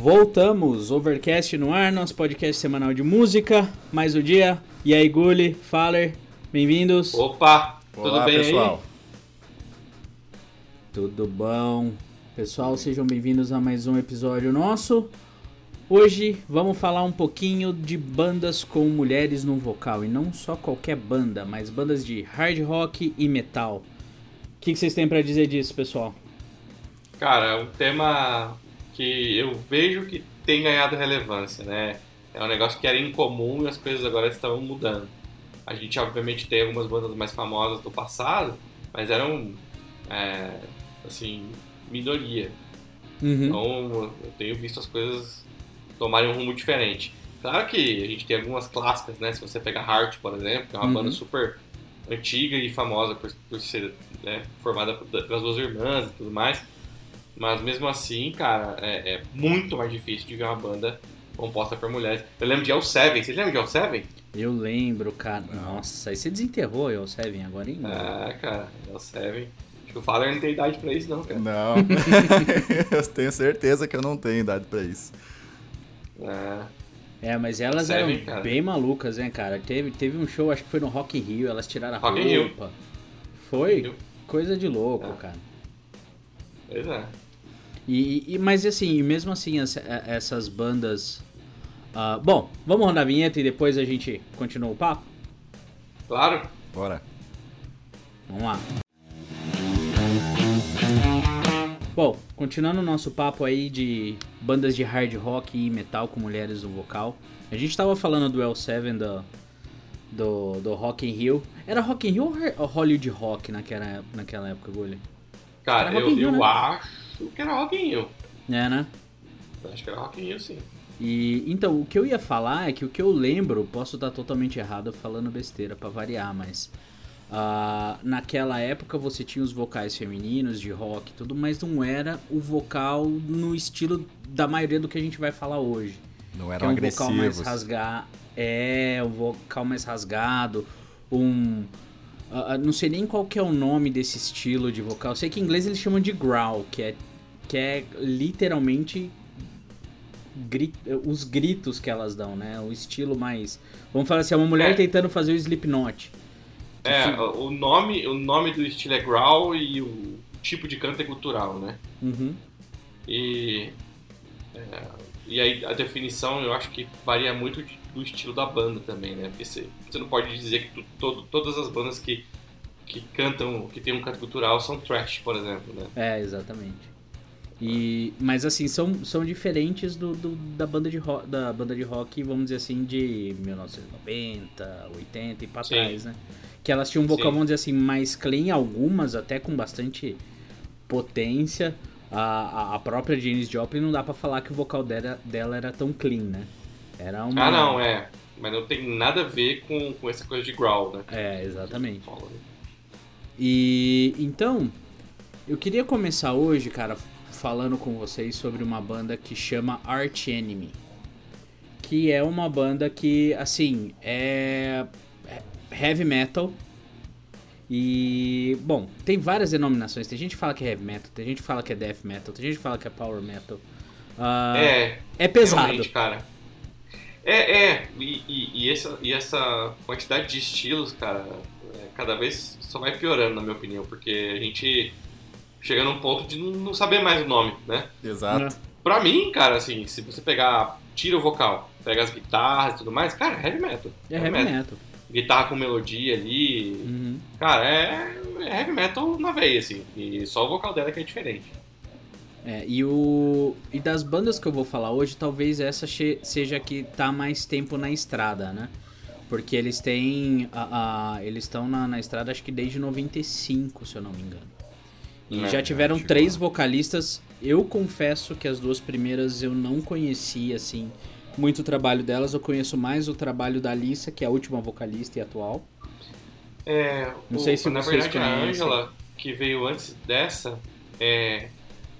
Voltamos, Overcast no ar, nosso podcast semanal de música, mais o dia. E aí, Gulli, Faller, bem-vindos. Opa, Olá, tudo bem pessoal? aí? Tudo bom? Pessoal, sejam bem-vindos a mais um episódio nosso. Hoje vamos falar um pouquinho de bandas com mulheres no vocal, e não só qualquer banda, mas bandas de hard rock e metal. O que que vocês têm pra dizer disso, pessoal? Cara, é um tema que eu vejo que tem ganhado relevância, né? É um negócio que era incomum e as coisas agora estão mudando. A gente, obviamente, tem algumas bandas mais famosas do passado, mas eram, é, assim, minoria. Uhum. Então, eu tenho visto as coisas tomarem um rumo diferente. Claro que a gente tem algumas clássicas, né? Se você pegar Heart, por exemplo, que é uma Uhum. banda super antiga e famosa por, por ser né, formada pelas duas irmãs e tudo mais. Mas mesmo assim, cara, é, é muito mais difícil de ver uma banda composta por mulheres. Eu lembro de El Seven. Vocês lembram de El Seven? Eu lembro, cara. Nossa, aí você desenterrou o Seven agora, hein? Ah, cara, El Seven. Acho que o Father não tem idade pra isso, não, cara. Não, eu tenho certeza que eu não tenho idade pra isso. Ah, É, mas elas Seven, eram cara. bem malucas, né, cara? Teve, teve um show, acho que foi no Rock in Rio, elas tiraram a Rock roupa. Foi Rio. coisa de louco, Ah. cara. pois é. E, e- mas assim, mesmo assim, as- é- essas bandas. ah, bom, vamos rodar a vinheta e depois a gente continua o papo? Claro. Bora. Vamos lá. Bom, continuando o nosso papo aí de bandas de hard rock e metal com mulheres no vocal. A gente tava falando do L7 do, do, do Rock in Rio. Era Rock in Rio ou Ho- Hollywood Rock naquela, naquela época, Gulli? Cara, eu, Rio, eu né? acho que era Rock in Rio. É, né? Eu Acho que era Rock in Rio, sim. E então, o que eu ia falar é que o que eu lembro, posso estar totalmente errado falando besteira pra variar, mas ah, naquela época você tinha os vocais femininos de rock e tudo, mas não era o vocal no estilo da maioria do que a gente vai falar hoje. Não que é um vocal mais agressivos. rasgado, é um vocal mais rasgado, um ah, não sei nem qual que é o nome desse estilo de vocal. Eu sei que em inglês eles chamam de growl, que é que é literalmente os gritos que elas dão, né? O estilo mais. Vamos falar assim, é uma mulher É. tentando fazer o Slipknot. É, o nome, o nome do estilo é growl e o tipo de canto é cultural, né? Uhum. E, é, e aí a definição eu acho que varia muito do estilo da banda também, né? Porque você, você não pode dizer que tu- todo- todas as bandas que, que cantam, que tem um canto cultural são trash, por exemplo, né? É, exatamente. E, mas assim, são, são diferentes do, do- da, banda de rock, da banda de rock, vamos dizer assim, de 1990, 80 e pra Sim. trás, né? Que elas tinham um vocal, Sim. vamos dizer assim, mais clean, algumas até com bastante potência. A, a- a própria Janis Joplin não dá pra falar que o vocal dela, dela era tão clean, né? Era uma... Ah, não, é. Mas não tem nada a ver com, com essa coisa de growl, né? É, exatamente. Né? E então, eu queria começar hoje, cara, falando com vocês sobre uma banda que chama Arch Enemy. Que é uma banda que, assim, é heavy metal. E, bom, tem várias denominações. Tem gente que fala que é heavy metal, tem gente que fala que é death metal, tem gente que fala que é power metal. Ah, É, é pesado. Cara. É, é. E, e- e essa, e essa quantidade de estilos, cara, é, cada vez só vai piorando, na minha opinião, porque a gente chega num ponto de não saber mais o nome, né? Exato. Pra mim, cara, assim, se você pegar, tira o vocal, pega as guitarras e tudo mais, cara, é heavy metal. É heavy metal. Guitarra com melodia ali, Uhum. cara, é, é heavy metal na veia, assim, e só o vocal dela que é diferente. É, e o e das bandas que eu vou falar hoje, talvez essa che- seja a que tá mais tempo na estrada, né? Porque eles têm a, a- eles estão na, na estrada acho que desde 95, se eu não me engano. E É, já tiveram que três vocalistas. Eu confesso que as duas primeiras eu não conhecia assim muito o trabalho delas. Eu conheço mais o trabalho da Alissa, que é a última vocalista e atual. É, Não o- sei se na vocês verdade a conhecem. Angela, que veio antes dessa, é,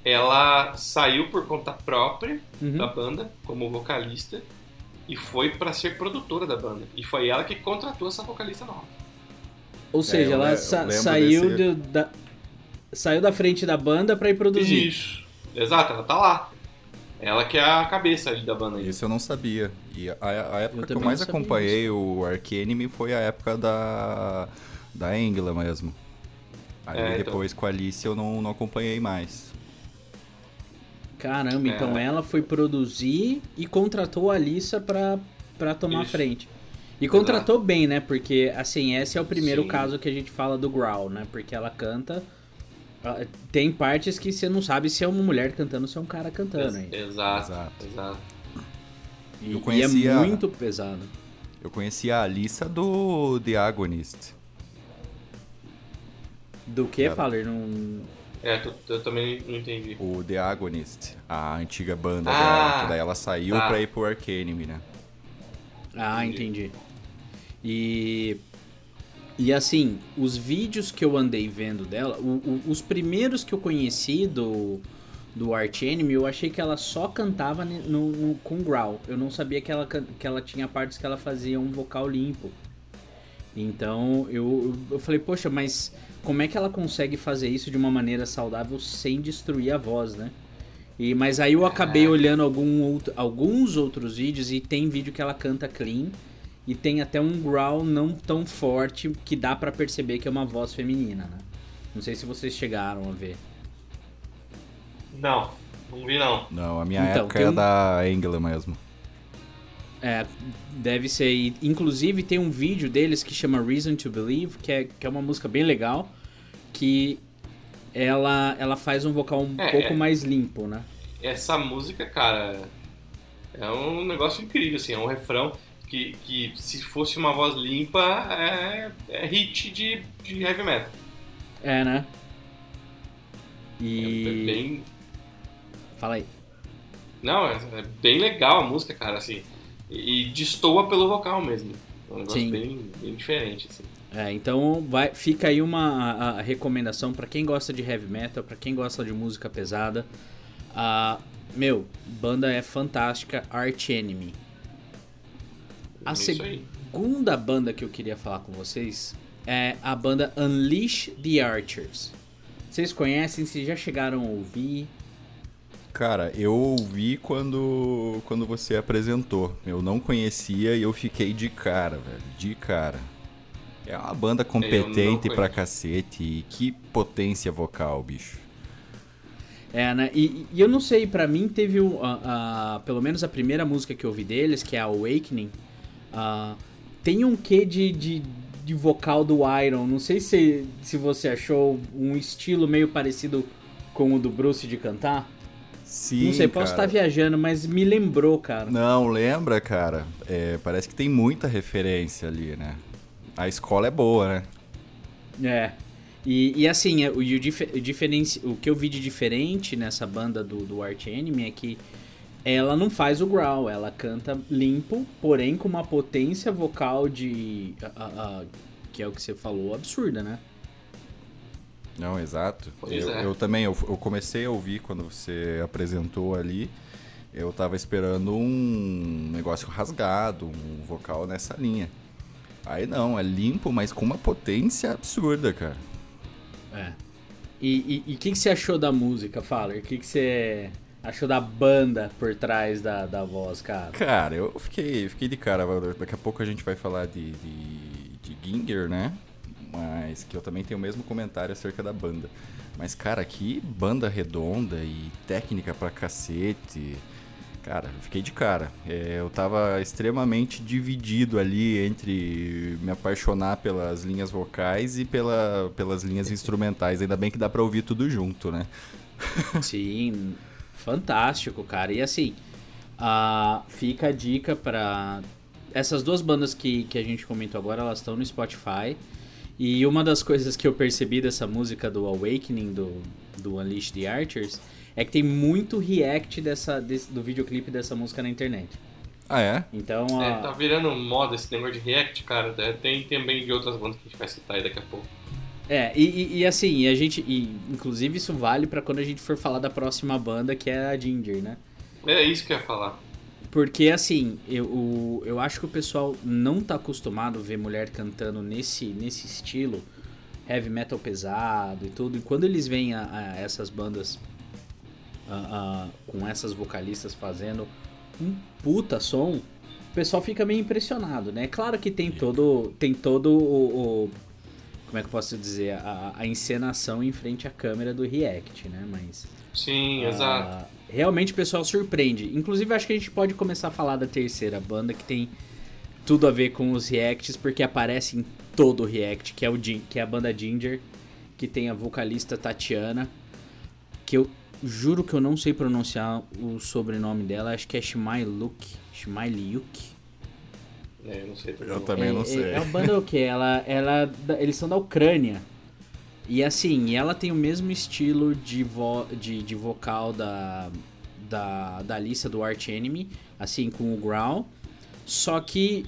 ela saiu por conta própria Uhum. da banda como vocalista e foi pra ser produtora da banda. E foi ela que contratou essa vocalista nova. Ou seja, eu ela eu sa- saiu desse- do- da saiu da frente da banda pra ir produzir. Isso. Exato, ela tá lá. Ela que é a cabeça ali da banda. Isso eu não sabia. E a, a época Eu que eu mais acompanhei o Ark Enemy foi a época da, da Angela mesmo. Aí É, então. depois com a Alice eu não, não acompanhei mais. Caramba, É. então ela foi produzir e contratou a Alissa pra, pra tomar a Isso. frente. E contratou bem, né? Porque, assim, esse é o primeiro Sim. caso que a gente fala do Growl, né? Porque ela canta. Ah, Tem partes que você não sabe se é uma mulher cantando ou se é um cara cantando. hein? Exato, Exato. exato. E, Eu e conhecia- é muito pesado. Eu conheci a Alissa do The Agonist. Do que, Cara. Faller? Não. É, tu- eu também não entendi. O The Agonist, a antiga banda Ah, dela. Que daí ela saiu tá. pra ir pro Ark Enemy, né? Ah, Entendi. entendi. E. E assim, os vídeos que eu andei vendo dela, o- o- os primeiros que eu conheci do, do Art Enemy, eu achei que ela só cantava no, no- com growl. Eu não sabia que ela, que ela tinha partes que ela fazia um vocal limpo. Então eu, eu falei, poxa, mas como é que ela consegue fazer isso de uma maneira saudável sem destruir a voz, né? E, mas aí eu acabei olhando algum outro- alguns outros vídeos e tem vídeo que ela canta clean e tem até um growl não tão forte que dá pra perceber que é uma voz feminina, né? Não sei se vocês chegaram a ver. Não, não vi não. Não, a minha Então, época é um- da Angela mesmo. É, deve ser. Inclusive tem um vídeo deles que chama Reason to Believe, que é, que é uma música bem legal, que ela, ela faz um vocal um É, pouco é. mais limpo, né? Essa música, cara, é um negócio incrível, assim, é um refrão que, que se fosse uma voz limpa, é, é hit de, de heavy metal. É, né? É E. bem, Fala aí. não, é, é bem legal a música, cara, assim, e, e destoa pelo vocal mesmo. É um negócio Sim. bem, bem diferente, assim. É, então vai, fica aí uma a- a recomendação pra quem gosta de heavy metal, pra quem gosta de música pesada. Ah, meu, banda é fantástica, Arch Enemy. A É segunda banda que eu queria falar com vocês é a banda Unleash the Archers. Vocês conhecem? Vocês já chegaram a ouvir? Cara, eu ouvi quando, quando você apresentou. Eu não conhecia e eu fiquei de cara, velho. De cara. É uma banda competente pra cacete e que potência vocal, bicho. É, né? E, e eu não sei, pra mim teve o, a, a- pelo menos a primeira música que eu ouvi deles, que é a Awakening, ah, tem um quê de, de, de vocal do Iron. Não sei se, se você achou um estilo meio parecido com o do Bruce de cantar. Sim, não sei, posso cara. estar viajando, mas me lembrou, cara. Não, lembra, cara? É, parece que tem muita referência ali, né? A escola é boa, né? É. E, e assim, é, o, o, dife- o o que eu vi de diferente nessa banda do, do Arch Enemy é que ela não faz o growl, ela canta limpo, porém com uma potência vocal de. a- a- a- que é o que você falou, absurda, né? Não, exato. Eu, é. eu também, eu, eu comecei a ouvir quando você apresentou ali. Eu tava esperando um negócio rasgado, um vocal nessa linha. Aí não, é limpo, mas com uma potência absurda, cara. É. E o que, que você achou da música, Faller? O que, que você achou da banda por trás da, da voz, cara? Cara, eu fiquei, fiquei de cara. Daqui a pouco a gente vai falar de, de, de Ginger, né? Mas que eu também tenho o mesmo comentário acerca da banda. Mas, cara, que banda redonda e técnica pra cacete. Cara, eu fiquei de cara. É, eu tava extremamente dividido ali entre me apaixonar pelas linhas vocais e pela, pelas linhas instrumentais. Ainda bem que dá pra ouvir tudo junto, né? Sim, fantástico, cara. E assim, ah, fica a dica pra. Essas duas bandas que, que a gente comentou agora, elas estão no Spotify. E uma das coisas que eu percebi dessa música do Awakening, do, do Unleash the Archers, é que tem muito react dessa, desse- do videoclipe dessa música na internet. Ah, é? Então, É, ah, tá virando moda esse negócio de react, cara. É, Tem também de outras bandas que a gente vai citar aí daqui a pouco. É, e, e- e assim, a gente. E, inclusive, isso vale pra quando a gente for falar da próxima banda, que é a Ginger, né? É isso que eu ia falar. Porque, assim, eu, o- eu acho que o pessoal não tá acostumado a ver mulher cantando nesse, nesse estilo, heavy metal pesado e tudo. E quando eles veem a, a essas bandas uh, com essas vocalistas fazendo um puta som, o pessoal fica meio impressionado, né? Claro que tem todo, tem todo o, o como é que eu posso dizer, a, a, encenação em frente à câmera do React, né? Mas. Sim, uh, exato. Realmente o pessoal surpreende. Inclusive, acho que a gente pode começar a falar da terceira banda que tem tudo a ver com os Reacts, porque aparece em todo o React, que é, o, que é a banda Ginger, que tem a vocalista Tatiana, que eu juro que eu não sei pronunciar o sobrenome dela, acho que é Shmailuk, Shmailiuk. É, eu não sei Eu também não é, sei. É, é uma banda o quê? Ela, ela, eles são da Ucrânia. E assim, ela tem o mesmo estilo de, vo, de, de vocal da, da, da lista do Arch Enemy, assim, com o growl. Só que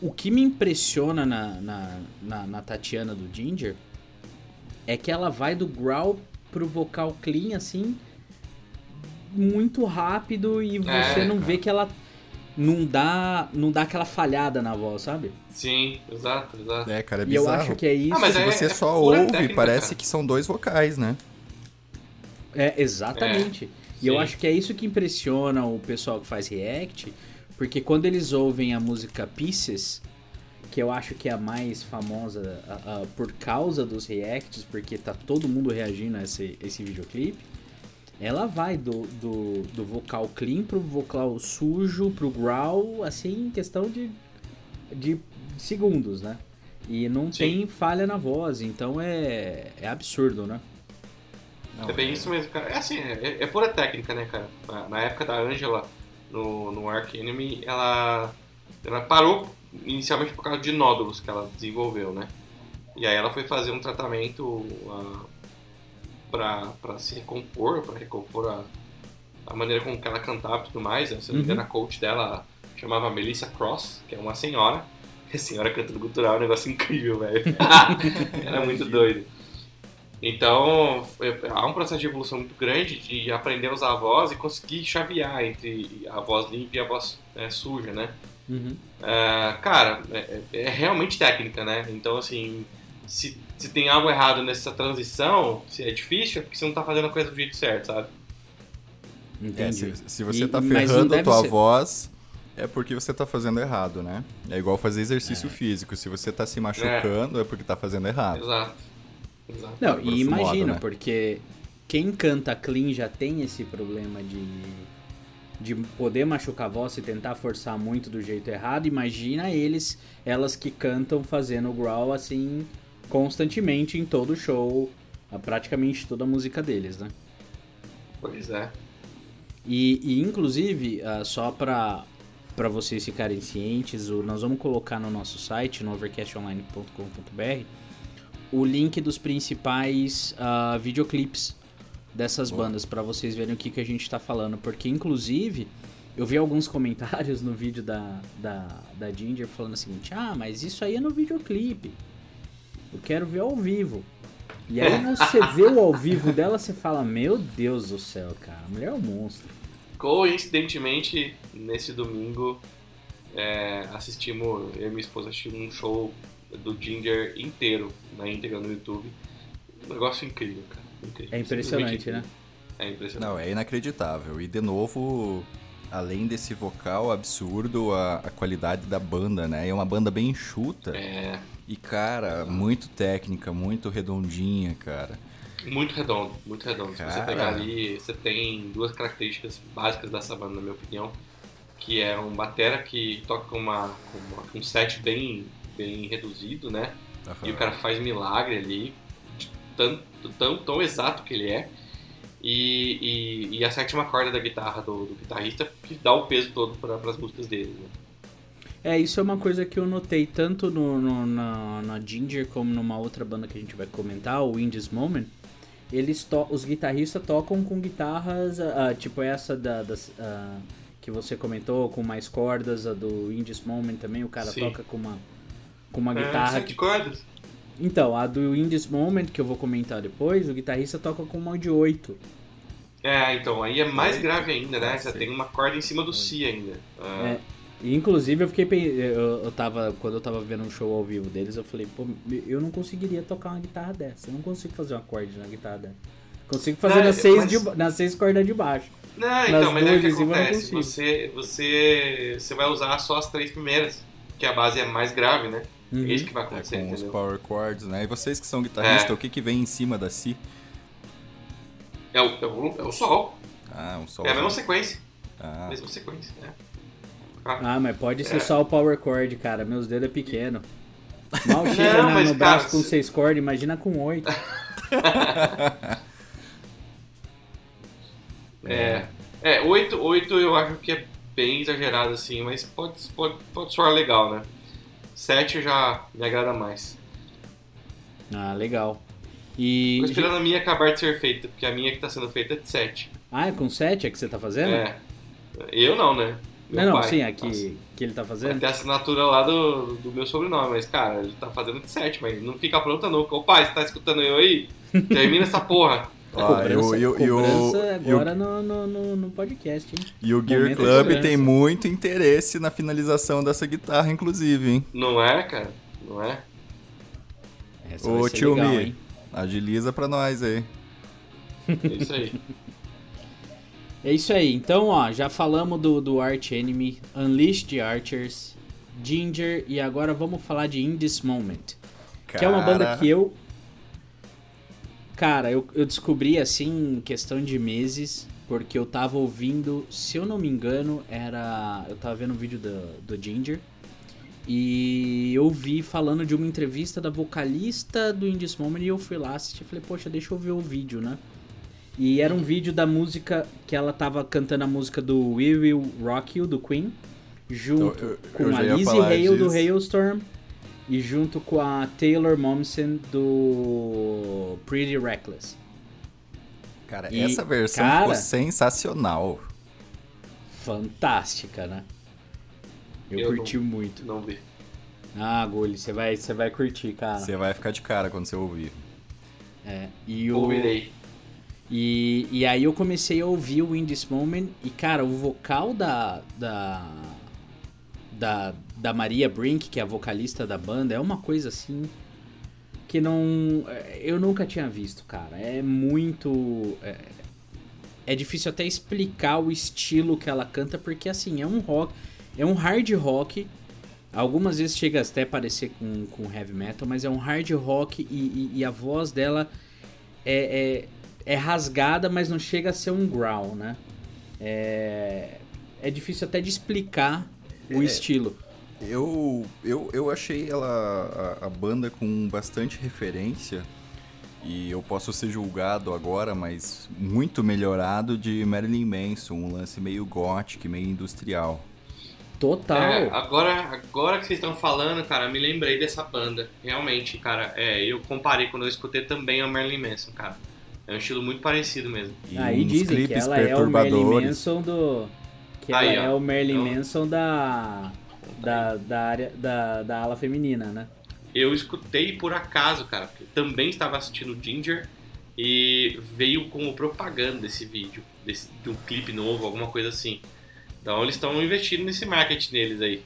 o que me impressiona na, na, na, na Tatiana do Ginger é que ela vai do growl pro vocal clean, assim, muito rápido e você é, não vê que ela não dá, não dá aquela falhada na voz, sabe? Sim, exato, exato. É, cara, é bizarro. E eu acho que é isso. Ah, mas Se é, você é só ouve, técnica, parece cara. que são dois vocais, né? É, exatamente. e eu acho que é isso que impressiona o pessoal que faz react, porque quando eles ouvem a música Pieces, que eu acho que é a mais famosa a- a- por causa dos reacts, porque tá todo mundo reagindo a esse, esse videoclipe, ela vai do, do, do vocal clean pro vocal sujo, pro growl, assim, em questão de, de segundos, né? E não Sim. tem falha na voz, então é, é absurdo, né? Não, é bem isso mesmo, cara. É assim, é, é pura técnica, né, cara? Na, na época da Angela, no, no Ark Enemy, ela, ela parou inicialmente por causa de nódulos que ela desenvolveu, né? E aí ela foi fazer um tratamento uh, pra se recompor, pra recompor a, a maneira com que ela cantava e tudo mais. né? Se não me engano, a coach dela chamava Melissa Cross, que é uma senhora. A senhora cantando cultural é um negócio incrível, velho. Era muito doido. Então, há um processo de evolução muito grande de aprender a usar a voz e conseguir chavear entre a voz limpa e a voz é, suja, né? Uhum. É, cara, é, é realmente técnica, né? Então, assim, se, se tem algo errado nessa transição, se é difícil, é porque você não tá fazendo a coisa do jeito certo, sabe? É, Entendi. se, se você E- tá ferrando a tua ser- voz, é porque você tá fazendo errado, né? É igual fazer exercício É. físico. Se você tá se machucando, é, porque tá fazendo errado. Exato. Exato. Não, e imagina, modo, né? porque quem canta clean já tem esse problema de, de poder machucar a voz e tentar forçar muito do jeito errado. Imagina eles, elas que cantam fazendo growl assim constantemente em todo o show, praticamente toda a música deles, né? Pois é. E, e, inclusive, ah, só para para vocês ficarem cientes, o- nós vamos colocar no nosso site, no overcastonline.com.br, o link dos principais ah, videoclipes dessas Boa. bandas, para vocês verem o que, que a gente tá falando. Porque, inclusive, eu vi alguns comentários no vídeo da, da, da Ginger falando o seguinte: ah, mas isso aí é no videoclipe. Eu quero ver ao vivo. E aí você vê o ao vivo dela, você fala, meu Deus do céu, cara, a mulher é um monstro. Coincidentemente, nesse domingo, é, assistimos, eu e minha esposa assistimos um show do Ginger inteiro, na íntegra no YouTube. Um negócio incrível, cara. Incrível. É impressionante, né? É impressionante. Não, é inacreditável. E de novo, além desse vocal absurdo, a, a qualidade da banda, né? É uma banda bem enxuta. É E, cara, muito técnica, muito redondinha, cara. muito redondo, muito redondo. Se você Cara. pegar ali, você tem duas características básicas dessa banda, na minha opinião. Que é um batera que toca com, uma, com um set bem, bem reduzido, né? E o cara faz milagre ali, tanto, tão, tão exato que ele é. E, e, e a sétima corda da guitarra do, do guitarrista que dá o peso todo para as músicas dele. Né? É, isso é uma coisa que eu notei tanto no, no- na, na Ginger como numa outra banda que a gente vai comentar, o In This Moment. Eles to os guitarristas tocam com guitarras, ah, tipo essa da, das, ah, que você comentou, com mais cordas, a do In This Moment também, o cara Sim. toca com uma, com uma É, guitarra. sete cordas. Então, a do In This Moment, que eu vou comentar depois, o guitarrista toca com uma de 8. É, então, aí é mais grave ainda, né? Você tem uma corda em cima do Si ainda. Ah, É. E, inclusive eu fiquei eu, eu tava quando eu tava vendo um show ao vivo deles, eu falei, pô, eu não conseguiria tocar uma guitarra dessa. Eu não consigo fazer um acorde na guitarra dessa. Consigo fazer Não, nas, seis mas- de, nas seis cordas de baixo. Não, Nas então, mas é o que acontece. Você, você, você vai usar só as três primeiras, que a base é mais grave, né? Uhum. É isso que vai É acontecer, com os entendeu? power chords, né? E vocês que são guitarristas, É. o que que vem em cima da Si? É o, é o, é o sol. Ah, um sol. É a mesma sequência. Ah, Mesma sequência, né? Ah, mas pode ser É. só o power chord, cara. Meus dedos é pequeno. Mal chega Não, na- mas, no braço cara, com se- seis cordas, imagina com oito. É. É, 8, 8 eu acho que é bem exagerado assim, mas pode, pode, pode soar legal, né? 7 já me agrada mais. Ah, legal. E. Tô esperando a minha acabar de ser feita, porque a minha que tá sendo feita é de 7. Ah, é com sete é que você tá fazendo? É. Eu não, né? Meu não, não, pai. sim, aqui que ele tá fazendo. ter a assinatura lá do, do meu sobrenome, mas cara, ele tá fazendo de 7, mas não fica pronta nunca. Ô pai, você tá escutando eu aí? Termina essa porra. Ah, cobrança, e o- e o- e o- cobrança e o- agora no, no, no, no podcast, hein? E o Gear Momento Club tem muito interesse na finalização dessa guitarra, inclusive, hein? Não é, cara? Não é? Essa Ô, tio legal, Mi. hein? Agiliza pra nós aí. É isso aí. É isso aí. Então, ó, já falamos do, do Arch Enemy, Unleash the Archers, Ginger e agora vamos falar de In This Moment. Que é uma banda Cara, que eu. Cara, eu, eu descobri assim em questão de meses, porque eu tava ouvindo, se eu não me engano, era. Eu tava vendo um vídeo do, do Ginger. E eu vi falando de uma entrevista da vocalista do In This Moment e eu fui lá assistir. Falei, poxa, deixa eu ver o vídeo, né? E era um vídeo da música que ela tava cantando a música do We Will Rock You, do Queen, junto Eu- eu- com eu a Lizzie Hale do disso. Hailstorm e junto com a Taylor Momsen do Pretty Reckless. Cara, E, essa versão cara- ficou sensacional. Fantástica, né? Eu, Eu curti muito. Não vi. Ah, Gulli, você vai, você vai curtir, cara. Você vai ficar de cara quando você ouvir. É, e o... Ouvirei. E, e aí eu comecei a ouvir o In This Moment e, cara, o vocal da, da, da, da Maria Brink, que é a vocalista da banda, é uma coisa assim que não... Eu nunca tinha visto, cara. É muito... É, é difícil até explicar o estilo que ela canta, porque, assim, é um rock... É um hard rock... Algumas vezes chega até a parecer com, com heavy metal, mas é um hard rock e, e- e a voz dela é, é, é rasgada, mas não chega a ser um growl, né? É, é difícil até de explicar o É. estilo. Eu, eu, eu achei ela, a, a banda com bastante referência, e eu posso ser julgado agora, mas muito melhorado de Marilyn Manson, um lance meio gothic, meio industrial. Total. É, agora, agora que vocês estão falando, cara, me lembrei dessa banda. Realmente, cara, é, eu comparei quando eu escutei também a Marilyn Manson, cara. É um estilo muito parecido mesmo. E Aí dizem que ela é o Marilyn perturbadores. Manson do. Que Aí, ela é ó. o Marilyn Então- Manson da. Da, da área da, da ala feminina, né? Eu escutei por acaso, cara, porque eu também estava assistindo Ginger e veio como propaganda desse vídeo, desse, de um clipe novo, alguma coisa assim. Então eles estão investindo nesse marketing deles aí.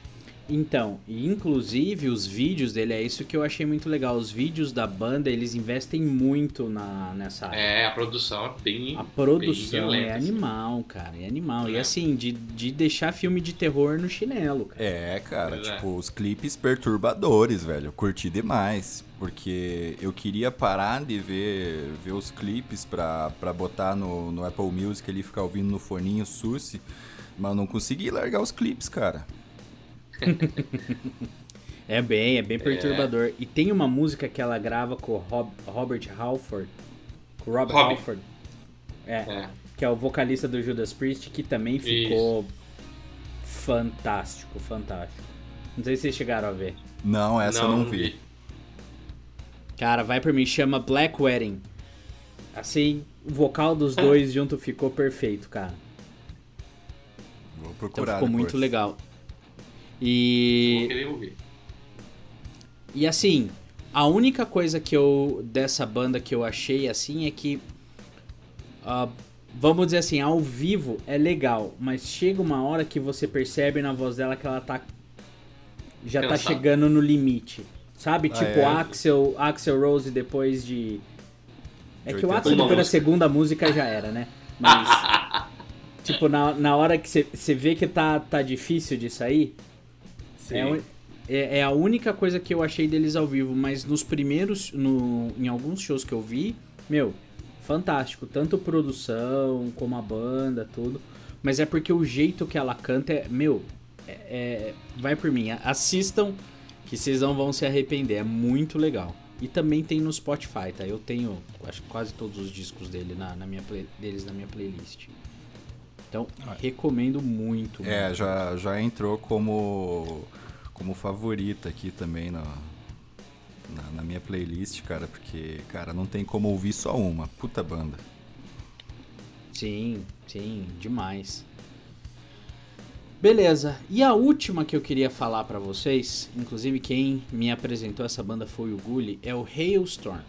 Então, e inclusive os vídeos dele, é isso que eu achei muito legal. Os vídeos da banda, eles investem muito na, nessa área. É, a produção é bem. A produção bem violenta, é assim. animal, cara, é animal. E É. assim, de, de deixar filme de terror no chinelo, cara. É, cara, Pois é. tipo, os clipes perturbadores, velho. Eu curti demais. Porque eu queria parar de ver, ver os clipes pra, pra botar no, no Apple Music ali, ficar ouvindo no foninho Susi. Mas eu não consegui largar os clipes, cara. É bem, é bem perturbador. E tem uma música que ela grava com o Rob- Robert Halford. Com o Rob Rob. Halford. É, É. que é o vocalista do Judas Priest, que também ficou fantástico, fantástico. Não sei se vocês chegaram a ver. Não, essa eu não vi. Cara, vai por mim, chama Black Wedding. Assim, o vocal dos dois junto ficou perfeito, cara. Vou Então procurar ficou depois. muito legal. Vou E, querer ouvir. e assim, a única coisa que eu dessa banda que eu achei assim é que ah, vamos dizer assim, ao vivo é legal, mas chega uma hora que você percebe na voz dela que ela tá já tá Cansada. chegando no limite. Sabe? Ah, tipo é? Axel, Axel Rose depois de É que o ápice depois da segunda música já era, né? Mas. tipo, na, na hora que você vê que tá, tá difícil de sair. Sim. É, é, é, a única coisa que eu achei deles ao vivo, mas nos primeiros. No, em alguns shows que eu vi, meu, fantástico. Tanto produção como a banda, tudo. Mas é porque o jeito que ela canta é. Meu, é, é vai por mim. Assistam, que vocês não vão se arrepender. É muito legal. E também tem no Spotify, tá? Eu tenho acho, quase todos os discos dele na, na minha play, deles na minha playlist. Então, recomendo muito. É, já, já entrou como, como favorita aqui também na, na, na, minha playlist, cara, porque, cara, não tem como ouvir só uma. Puta banda. Sim, sim, demais. Beleza. E a última que eu queria falar para vocês, inclusive quem me apresentou essa banda foi o Gully, é o Hailstorm,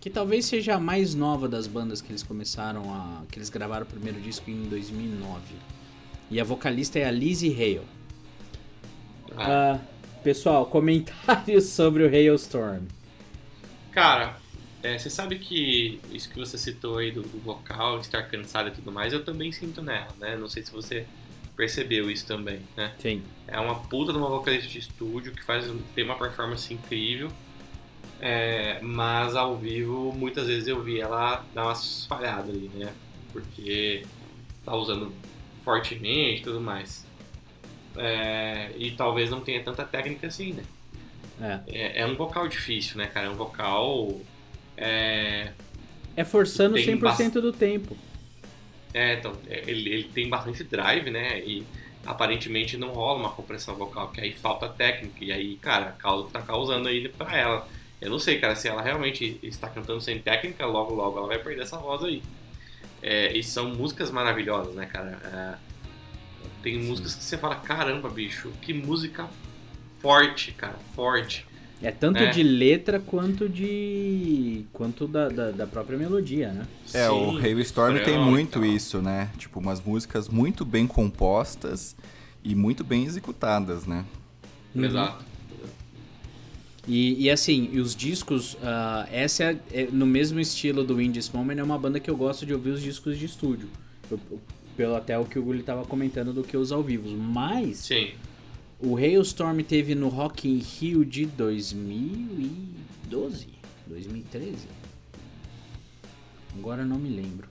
que talvez seja a mais nova das bandas que eles começaram a, que eles gravaram o primeiro disco em 2009. E a vocalista é a Lizzie Hale. Ah. Uh, pessoal, comentários sobre o Hailstorm. Cara, é, você sabe que isso que você citou aí do, do vocal, estar cansado e tudo mais, eu também sinto nela, né? Não sei se você percebeu isso também, né? Sim. É uma puta de uma vocalista de estúdio que faz tem uma performance incrível, é, mas ao vivo muitas vezes eu vi ela dar umas falhadas ali, né? Porque tá usando fortemente e tudo mais. É, e talvez não tenha tanta técnica assim, né? É. é. É, um vocal difícil, né, cara? É um vocal. É, é forçando 100% do tempo. É, então, é, ele, ele tem bastante drive, né? E aparentemente não rola uma compressão vocal, que aí falta técnica. E aí, cara, tá causando aí pra ela. Eu não sei, cara, se ela realmente está cantando sem técnica, logo, logo ela vai perder essa voz aí. É, e são músicas maravilhosas, né, cara? É, tem Sim. músicas que você fala, caramba, bicho, que música forte, cara, forte. É tanto é. de letra quanto de. quanto da, da, da própria melodia, né? É, Sim, o Hailstorm tem muito isso, né? Tipo, umas músicas muito bem compostas e muito bem executadas, né? Exato. E, e assim, e os discos, uh, essa é, é, no mesmo estilo do In This Moment, é uma banda que eu gosto de ouvir os discos de estúdio. Eu, pelo até o que o Gulli tava comentando do que os ao vivo. Mas. Sim o Hailstorm teve no Rock in Rio de 2012, 2013. Agora não me lembro.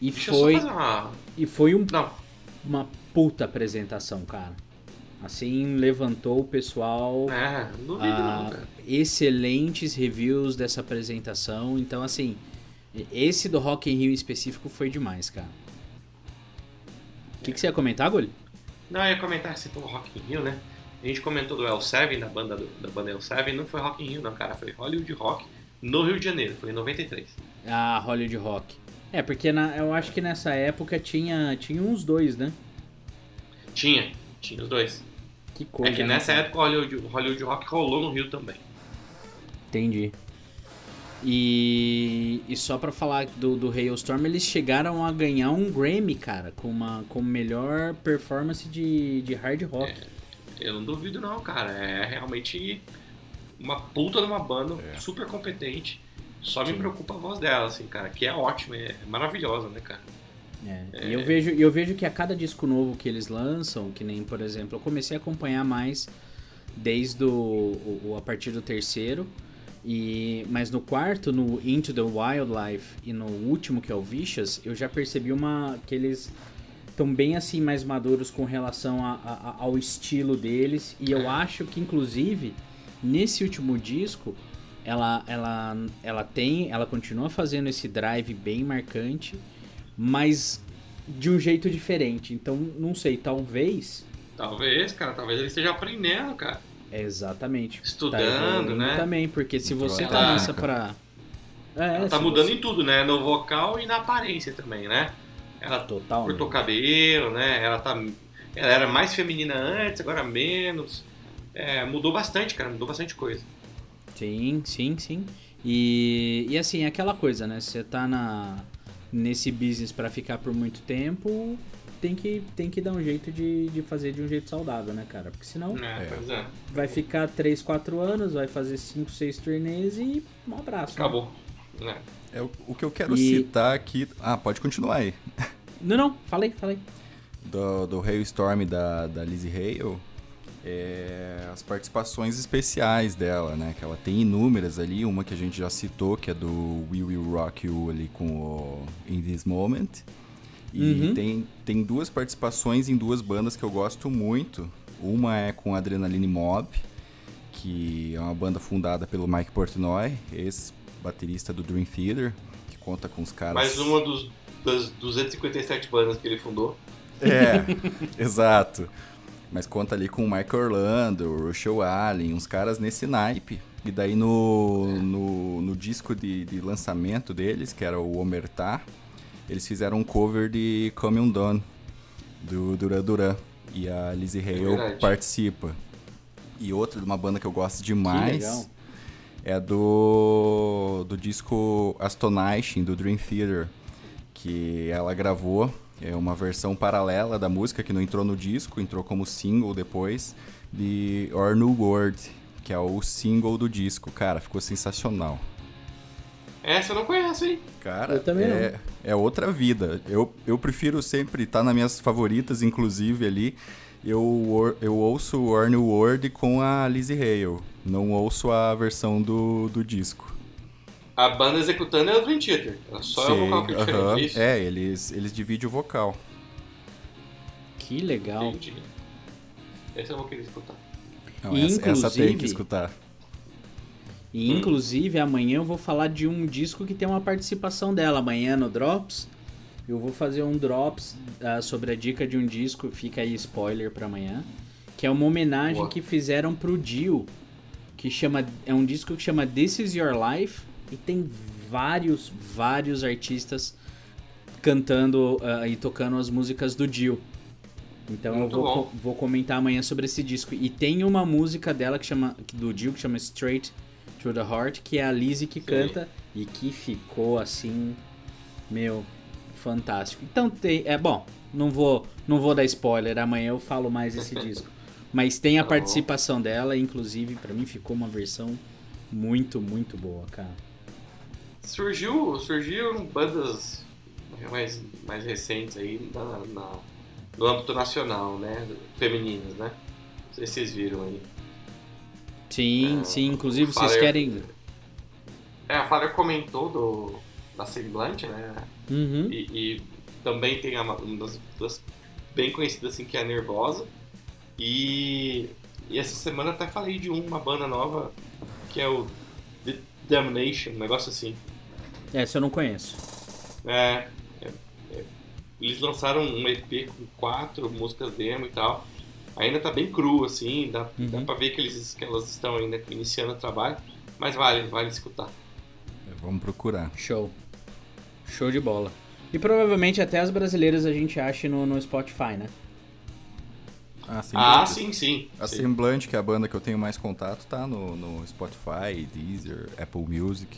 E Deixa foi uma... e foi um, uma puta apresentação, cara. Assim, levantou o pessoal. É, não duvido não, cara. Excelentes reviews dessa apresentação. Então, assim, esse do Rock in Rio em específico foi demais, cara. O que, que você ia comentar, Goli? Não, eu ia comentar, você falou Rock in Rio, né? A gente comentou do L7, da banda, do, da banda L7, não foi Rock in Rio não, cara, foi Hollywood Rock no Rio de Janeiro, foi em 93. Ah, Hollywood Rock. É, porque na, eu acho que nessa época tinha, tinha uns dois, né? Tinha, tinha os dois. Que coisa. É que né, nessa época o Hollywood, Hollywood Rock rolou no Rio também. Entendi. E, e só para falar do, do Hailstorm, eles chegaram a ganhar um Grammy, cara, com uma com melhor performance de, de hard rock. É, eu não duvido não, cara. É realmente uma puta de uma banda é. super competente. Só Sim. me preocupa a voz dela, assim, cara, que é ótima, é maravilhosa, né, cara? É, é. E eu vejo, eu vejo que a cada disco novo que eles lançam, que nem, por exemplo, eu comecei a acompanhar mais desde o, o a partir do terceiro. E, mas no quarto, no Into the Wildlife e no último que é o Vicious, eu já percebi uma que eles estão bem assim mais maduros com relação a, a, ao estilo deles e eu acho que inclusive nesse último disco ela ela ela tem ela continua fazendo esse drive bem marcante, mas de um jeito diferente. Então não sei, talvez Talvez, cara, talvez ele esteja aprendendo, cara. Exatamente. Estudando, tá né? Também, porque se você ela, começa pra. É, ela tá mudando você... em tudo, né? No vocal e na aparência também, né? Ela Total, cortou cabelo, né? Ela tá. Ela era mais feminina antes, agora menos. É, mudou bastante, cara, mudou bastante coisa. Sim, sim, sim. E, e assim, é aquela coisa, né? Você tá na, nesse business para ficar por muito tempo, tem que, tem que dar um jeito de, de fazer de um jeito saudável, né, cara? Porque senão é, é. vai ficar 3, 4 anos, vai fazer 5, 6 turnês e um abraço. Né? Acabou. Né? É. É, o, o que eu quero E- citar aqui. Ah, pode continuar aí. Não, não, falei, falei. Do, do Hailstorm da, da Lizzie Hale. É, as participações especiais dela, né? Que ela tem inúmeras ali. Uma que a gente já citou, que é do We Will Rock You ali com o In This Moment. E Uhum. tem, tem duas participações em duas bandas que eu gosto muito. Uma é com Adrenaline Mob, que é uma banda fundada pelo Mike Portnoy, ex-baterista do Dream Theater, que conta com os caras. Mais uma dos, das 257 bandas que ele fundou. É, exato. Mas conta ali com o Mike Orlando, o Russell Allen, uns caras nesse naipe. E daí no, no, no disco de, de lançamento deles, que era o Omertá, eles fizeram um cover de Come Undone, do Duran Duran. E a Lizzie Hale verdade. participa. E outra de uma banda que eu gosto demais é do, do disco Astonishing, do Dream Theater, que ela gravou. É uma versão paralela da música que não entrou no disco, entrou como single depois, de Or New World, que é o single do disco. Cara, ficou sensacional. Essa eu não conheço, hein? Cara, Eu também é, é outra vida. Eu, eu prefiro sempre estar nas minhas favoritas, inclusive ali. Eu, eu ouço o Or New World com a Lizzie Hale, não ouço a versão do, do disco. A banda executando é o Dream Theater. Só é o vocal que é diferente, aham. é isso? É, eles, eles dividem o vocal. Que legal. Entendi. Esse eu vou querer escutar. Não, essa, essa tem que inclusive- escutar. E inclusive amanhã eu vou falar de um disco que tem uma participação dela. Amanhã no Drops eu vou fazer um Drops ah, sobre a dica de um disco, fica aí spoiler pra amanhã, que é uma homenagem Boa. que fizeram pro Dio, que chama é um disco que chama This Is Your Life e tem vários vários artistas cantando ah, e tocando as músicas do Dio. Então Muito eu vou, co- vou comentar amanhã sobre esse disco. E tem uma música dela que chama do Dio que chama Straight to the Heart, que é a Lizzie que Sim. canta e que ficou assim, meu, fantástico. Então tem, é bom, não vou, não vou dar spoiler, amanhã eu falo mais desse disco. Mas tem a Tá bom. participação dela, inclusive pra mim ficou uma versão muito, muito boa, cara. Surgiu, surgiu bandas mais, mais recentes aí na, na- no âmbito nacional, né? Femininas, né? Não sei se vocês viram aí. Sim, Ah, sim, inclusive Fire- vocês querem É, a Fábio comentou do, da Semblante, né? Uhum. E, e também tem uma das, das bem conhecidas assim que é a Nervosa. E, e essa semana até falei de uma banda nova que é o The Damnation, um negócio assim. Essa eu não conheço. É, é, é. eles lançaram um EP com quatro músicas demo e tal. Ainda tá bem cru, assim, dá, Uhum. dá pra ver que, eles, que elas estão ainda iniciando o trabalho, mas vale, vale escutar. Vamos procurar. Show. Show de bola. E provavelmente até as brasileiras a gente acha no, no Spotify, né? Ah, sim. Ah, sim, sim. A sim. Semblante, que é a banda que eu tenho mais contato, tá no, no Spotify, Deezer, Apple Music.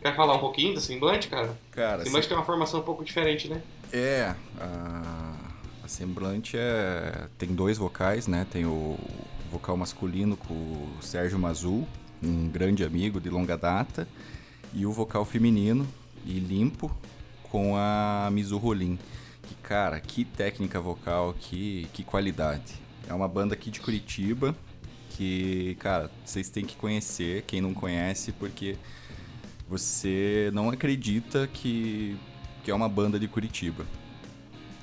Quer falar um pouquinho da Semblante, cara? Cara, Semblante tem uma formação um pouco diferente, né? É, a, a Semblante é, tem dois vocais, né? Tem o vocal masculino com o Sérgio Mazul, um grande amigo de longa data, e o vocal feminino e limpo com a Mizu Rolim. Que, cara, que técnica vocal, que, que qualidade. É uma banda aqui de Curitiba que, cara, vocês têm que conhecer, quem não conhece, porque você não acredita que, que é uma banda de Curitiba.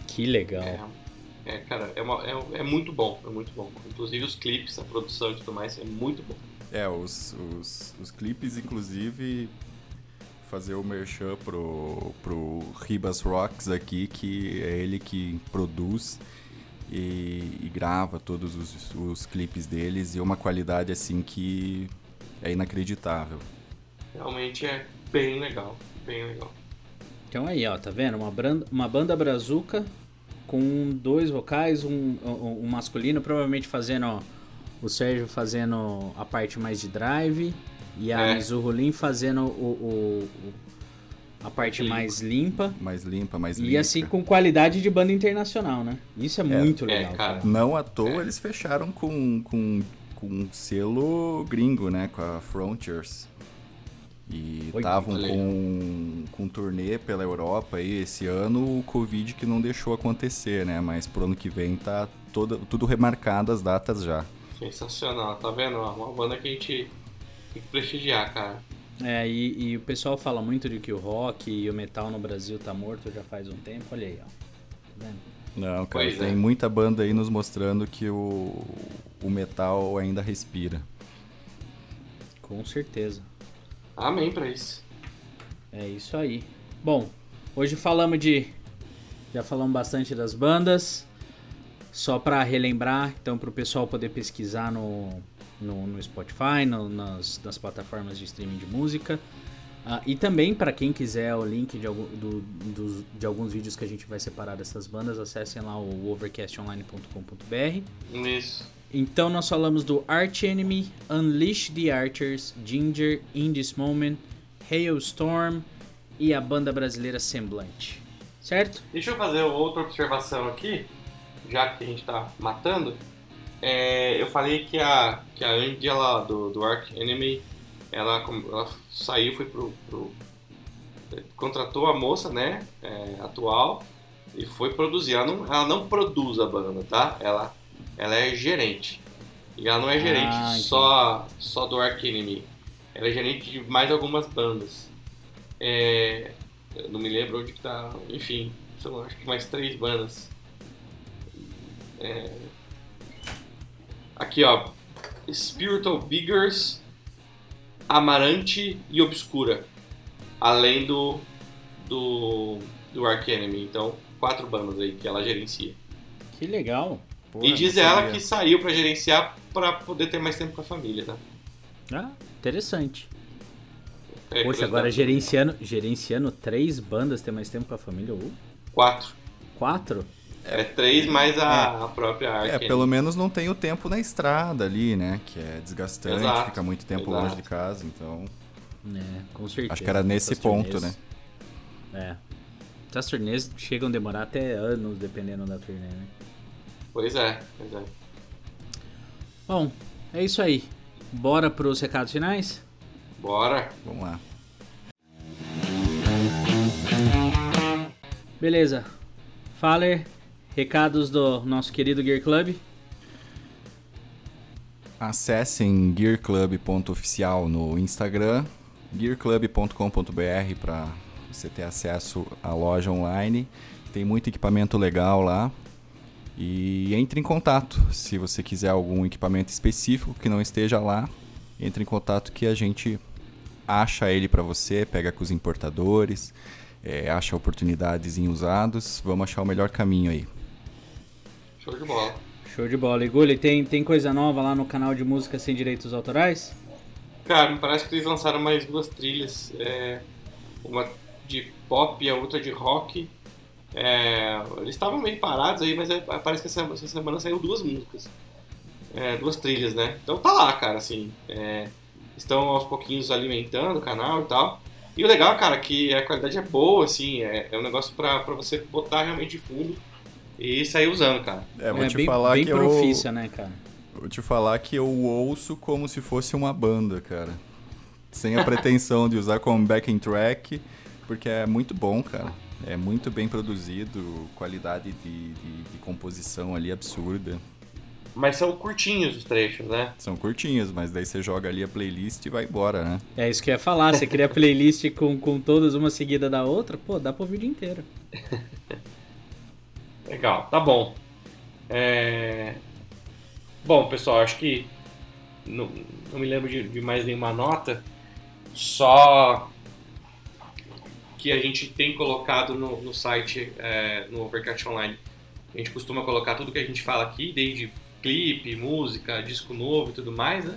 Que legal. É, é, cara, é, uma- é- é muito bom, é muito bom. Inclusive os clipes, a produção e tudo mais, é muito bom. É, os, os, os clipes, inclusive, fazer o merchan pro, pro Ribas Rocks aqui, que é ele que produz e, e grava todos os, os clipes deles e é uma qualidade assim que é inacreditável. Realmente é bem legal, bem legal. Então aí, ó, tá vendo? Uma, branda, uma banda brazuca com dois vocais, um, um, um masculino, provavelmente fazendo, ó, o Sérgio fazendo a parte mais de drive e a É. Mizu Rolim fazendo o, o- o- a parte Limpa. mais limpa. Mais limpa, mais E limpa. assim com qualidade de banda internacional, né? Isso é, muito é, legal, cara. cara. Não à toa É. eles fecharam com, com, com um selo gringo, né? Com a Frontiers. E estavam com, com turnê pela Europa aí esse ano, o Covid que não deixou acontecer, né? Mas pro ano que vem tá toda, tudo remarcado as datas já. Sensacional, tá vendo? Uma banda que a gente tem que prestigiar, cara. É, e, e o pessoal fala muito de que o rock e o metal no Brasil tá morto já faz um tempo. Olha aí, ó. Tá vendo? Não, cara, Pois tem é. muita banda aí nos mostrando que o, o metal ainda respira. Com certeza. Amém pra isso. É isso aí. Bom, hoje falamos de. Já falamos bastante das bandas. Só pra relembrar, então, pro pessoal poder pesquisar no, no, no Spotify, no- nas, nas plataformas de streaming de música. Ah, e também, pra quem quiser o link de, algum, do- dos- de alguns vídeos que a gente vai separar dessas bandas, acessem lá o overcastonline.com.br. Isso. Então nós falamos do Arch Enemy, Unleash the Archers, Ginger, In This Moment, Hailstorm e a banda brasileira Semblante. Certo? Deixa eu fazer outra observação aqui, já que a gente tá matando. É, eu falei que a, que a Angela do, do Ark Enemy, ela, ela saiu, foi pro, pro- contratou a moça, né, é, atual, e foi produzir. Ela não, ela não produz a banda, tá? Ela, ela é gerente. E ela não é gerente Ah, só, só do Ark Enemy. Ela é gerente de mais algumas bandas. É, não me lembro onde que tá. Enfim, são acho que mais três bandas. É, aqui ó. Spiritual Biggers, Amarante e Obscura. Além do. do. do Ark Enemy. Então, quatro bandas aí que ela gerencia. Que legal. Porra, e diz ela sabia. que saiu pra gerenciar pra poder ter mais tempo com a família, tá? Ah, interessante. É, Poxa, agora gerenciando, gerenciando três bandas, ter mais tempo com a família? Uh, Quatro. quatro? É, três mais a, a própria Ark É, pelo menos não tem o tempo na estrada ali, né? Que é desgastante, Exato, fica muito tempo exato. longe de casa, então. É, com certeza. Acho que era nesse Essas ponto, turnês- né? É. Essas turnês chegam a demorar até anos, dependendo da turnê, né? Pois é, pois é. Bom, é isso aí. Bora pros recados finais? Bora. Vamos lá. Beleza. Faler, recados do nosso querido Gear Club. Acessem gearclub.oficial no Instagram, gearclub.com.br para você ter acesso à loja online. Tem muito equipamento legal lá. E entre em contato. Se você quiser algum equipamento específico que não esteja lá, entre em contato que a gente acha ele para você, pega com os importadores, é, acha oportunidades em usados. Vamos achar o melhor caminho aí. Show de bola. Show de bola. E Gulli, tem, tem coisa nova lá no canal de música sem direitos autorais? Cara, me parece que eles lançaram mais duas trilhas. é, uma de pop e a outra de rock. É, eles estavam meio parados aí, mas é- parece que essa, essa semana saiu duas músicas. É, duas trilhas, né? Então tá lá, cara, assim. é, estão aos pouquinhos alimentando o canal e tal. E o legal, cara, é que a qualidade é boa, assim. É, é um negócio pra, pra você botar realmente de fundo e sair usando, cara. É, vou é te bem, falar bem que eu profícia, né, cara? Vou te falar que eu ouço como se fosse uma banda, cara. Sem a pretensão de usar como backing track, porque é muito bom, cara. É muito bem produzido, qualidade de, de, de composição ali absurda. Mas são curtinhos os trechos, né? São curtinhos, mas daí você joga ali a playlist e vai embora, né? É isso que eu ia falar. Você cria playlist com, com todas uma seguida da outra, pô, dá pra ouvir o dia inteiro. Legal, tá bom. É, Bom, pessoal, acho que não, não me lembro de, de mais nenhuma nota, só que a gente tem colocado no, no site, é, no Overcast Online. A gente costuma colocar tudo que a gente fala aqui, desde clipe, música, disco novo e tudo mais, né?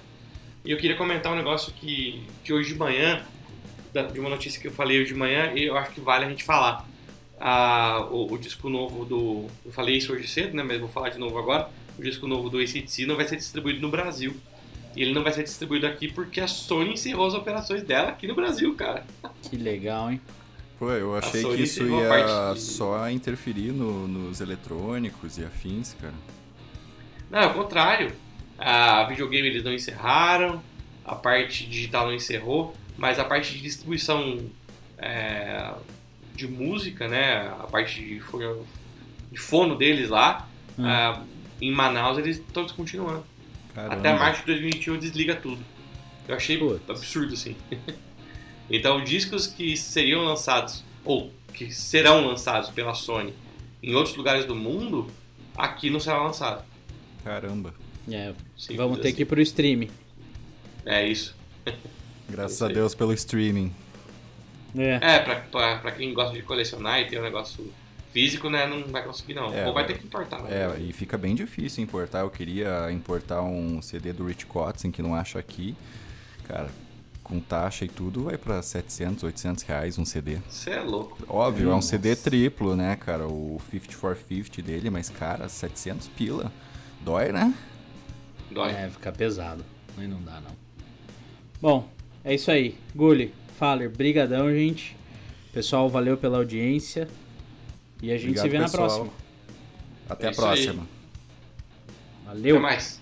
E eu queria comentar um negócio que de hoje de manhã, de uma notícia que eu falei hoje de manhã, e eu acho que vale a gente falar a- o, o disco novo do. Eu falei isso hoje cedo, né? Mas vou falar de novo agora. O disco novo do ACDC não vai ser distribuído no Brasil. E ele não vai ser distribuído aqui porque a Sony encerrou as operações dela aqui no Brasil, cara. Que legal, hein? Pô, eu achei que isso ia de- só interferir no- nos eletrônicos e afins, cara. Não, é o contrário. A videogame eles não encerraram, a parte digital não encerrou, mas a parte de distribuição é, de música, né, a parte de, de fono deles lá, Hum. ah, em Manaus eles estão descontinuando. Caramba. Até março de 2021 desliga tudo. Eu achei Putz. absurdo, assim. então, discos que seriam lançados, ou que serão lançados pela Sony em outros lugares do mundo, aqui não será lançado. Caramba. É, Simples vamos ter assim. que ir pro stream. É isso. Graças Isso a. Deus pelo streaming. É. É, pra, pra, pra quem gosta de colecionar e ter um negócio físico, né, não vai conseguir não. É, Ou vai ter que importar. né? É, e fica bem difícil importar. Eu queria importar um CD do Rich Kotzen que não acho aqui. Cara, com taxa e tudo, vai pra 700, 800 reais um CD. Você é louco. Óbvio, é um Nossa. CD triplo, né, cara? O 5450 dele, mas, cara, 700 pila. Dói, né? Dói. É, fica pesado. Aí não dá, não. Bom, é isso aí. Gulli, Faller, brigadão, gente. Pessoal, valeu pela audiência. E a gente Obrigado, se vê na pessoal. próxima. Até É a próxima. Valeu. Até mais.